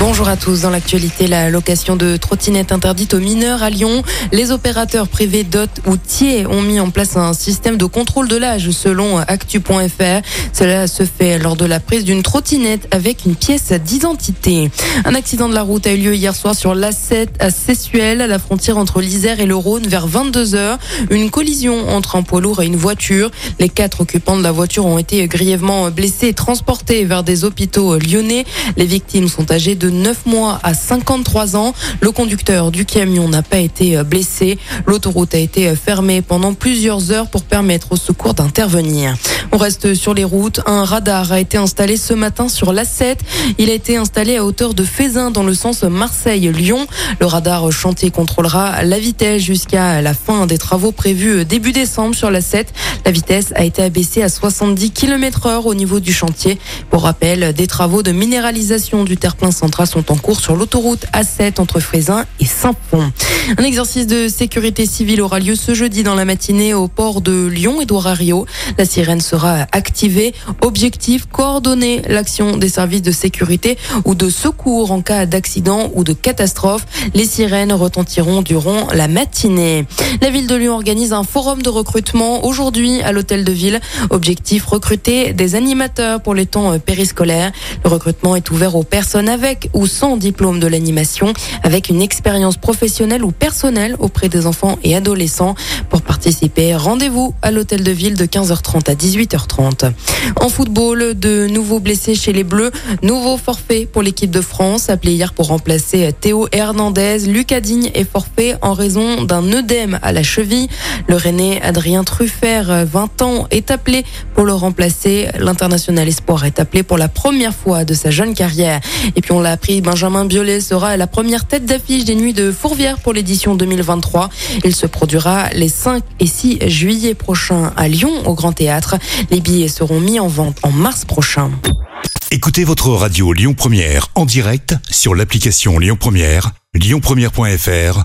Bonjour à tous. Dans l'actualité, la location de trottinettes interdite aux mineurs à Lyon. Les opérateurs privés DOT ou TIE ont mis en place un système de contrôle de l'âge selon actu.fr. Cela se fait lors de la prise d'une trottinette avec une pièce d'identité. Un accident de la route a eu lieu hier soir sur l'A7 à Sessuel, à la frontière entre l'Isère et le Rhône vers 22 heures. Une collision entre un poids lourd et une voiture. Les quatre occupants de la voiture ont été grièvement blessés et transportés vers des hôpitaux lyonnais. Les victimes sont âgées de 9 mois à 53 ans. Le conducteur du camion n'a pas été blessé. L'autoroute a été fermée pendant plusieurs heures pour permettre aux secours d'intervenir. On reste sur les routes. Un radar a été installé ce matin sur l'A7. Il a été installé à hauteur de Fézin dans le sens Marseille-Lyon. Le radar chantier contrôlera la vitesse jusqu'à la fin des travaux prévus début décembre sur l'A7. La vitesse a été abaissée à 70 km heure au niveau du chantier. Pour rappel, des travaux de minéralisation du terre-plein central sont en cours sur l'autoroute A7 entre Frézin et Saint-Pont. Un exercice de sécurité civile aura lieu ce jeudi dans la matinée au port de Lyon, Édouard Herriot. La sirène sera activée. Objectif, coordonner l'action des services de sécurité ou de secours en cas d'accident ou de catastrophe. Les sirènes retentiront durant la matinée. La ville de Lyon organise un forum de recrutement aujourd'hui à l'hôtel de ville. Objectif, recruter des animateurs pour les temps périscolaires. Le recrutement est ouvert aux personnes avec ou sans diplôme de l'animation, avec une expérience professionnelle ou personnelle auprès des enfants et adolescents. Pour participer, rendez-vous à l'hôtel de ville de 15h30 à 18h30. En football, de nouveaux blessés chez les Bleus, nouveau forfait pour l'équipe de France, appelé hier pour remplacer Théo Hernandez. Lucas Digne est forfait en raison d'un œdème à la cheville. Le Rennais Adrien Truffert, 20 ans, est appelé pour le remplacer. L'international espoir est appelé pour la première fois de sa jeune carrière. Et puis on l'a appris, Benjamin Biolay sera la première tête d'affiche des Nuits de Fourvière pour l'édition 2023. Il se produira les 5 et 6 juillet prochains à Lyon au Grand Théâtre. Les billets seront mis en vente en mars prochain. Écoutez votre radio Lyon Première en direct sur l'application Lyon Première, lyonpremière.fr